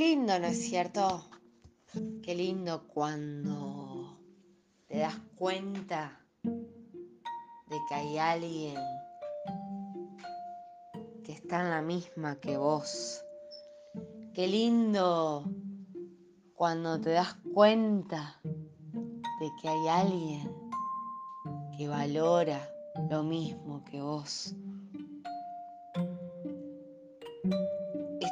lindo, ¿no es cierto? Qué lindo cuando te das cuenta de que hay alguien que está en la misma que vos. Qué lindo cuando te das cuenta de que hay alguien que valora lo mismo que vos.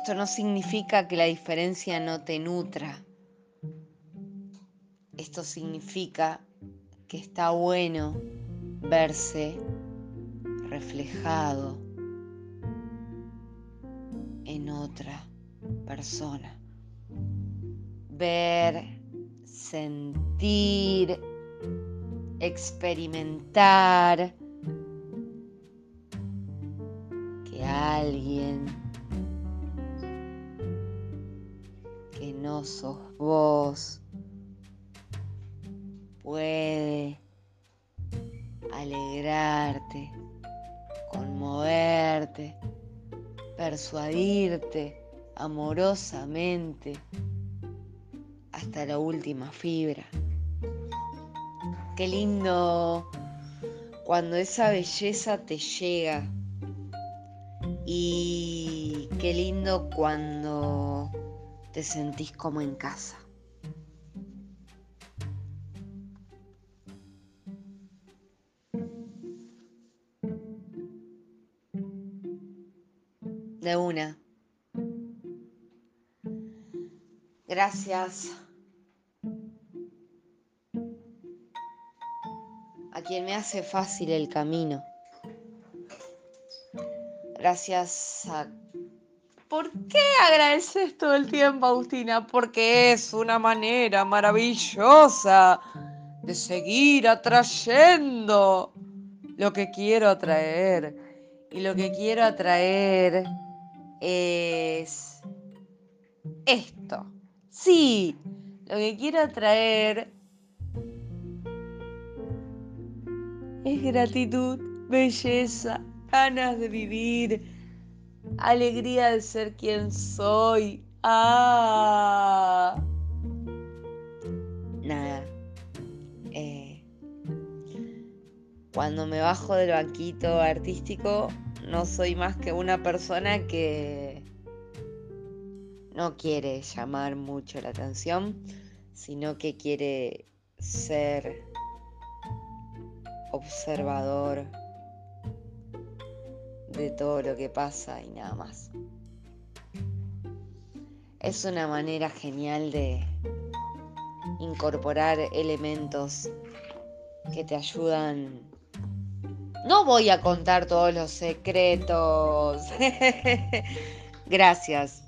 Esto no significa que la diferencia no te nutra. Esto significa que está bueno verse reflejado en otra persona. Ver, sentir, experimentar que alguien vos puede alegrarte, conmoverte, persuadirte amorosamente hasta la última fibra. Qué lindo cuando esa belleza te llega y qué lindo cuando te sentís como en casa. De una. Gracias a quien me hace fácil el camino. Gracias a... ¿Por qué agradeces todo el tiempo, Agustina? Porque es una manera maravillosa de seguir atrayendo lo que quiero atraer. Y lo que quiero atraer es esto. Sí, lo que quiero atraer es gratitud, belleza, ganas de vivir, alegría de ser quien soy. Ah. Nada. Eh, cuando me bajo del banquito artístico, no soy más que una persona que no quiere llamar mucho la atención, sino que quiere ser observador de todo lo que pasa y nada más. Es una manera genial de incorporar elementos que te ayudan. No voy a contar todos los secretos. Gracias.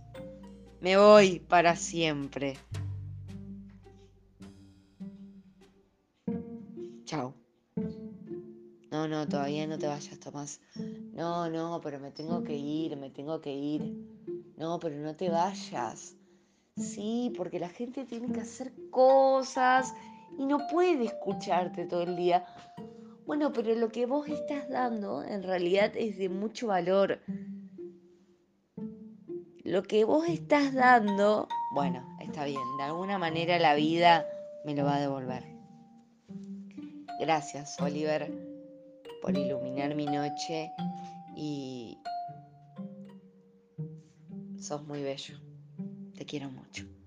Me voy para siempre. Chao. No, todavía no te vayas, Tomás. No, no, pero me tengo que ir, me tengo que ir. No, pero no te vayas. Sí, porque la gente tiene que hacer cosas y no puede escucharte todo el día. Bueno, pero lo que vos estás dando en realidad es de mucho valor. Lo que vos estás dando, bueno, está bien, de alguna manera la vida me lo va a devolver. Gracias, Oliver por iluminar mi noche y sos muy bello. Te quiero mucho.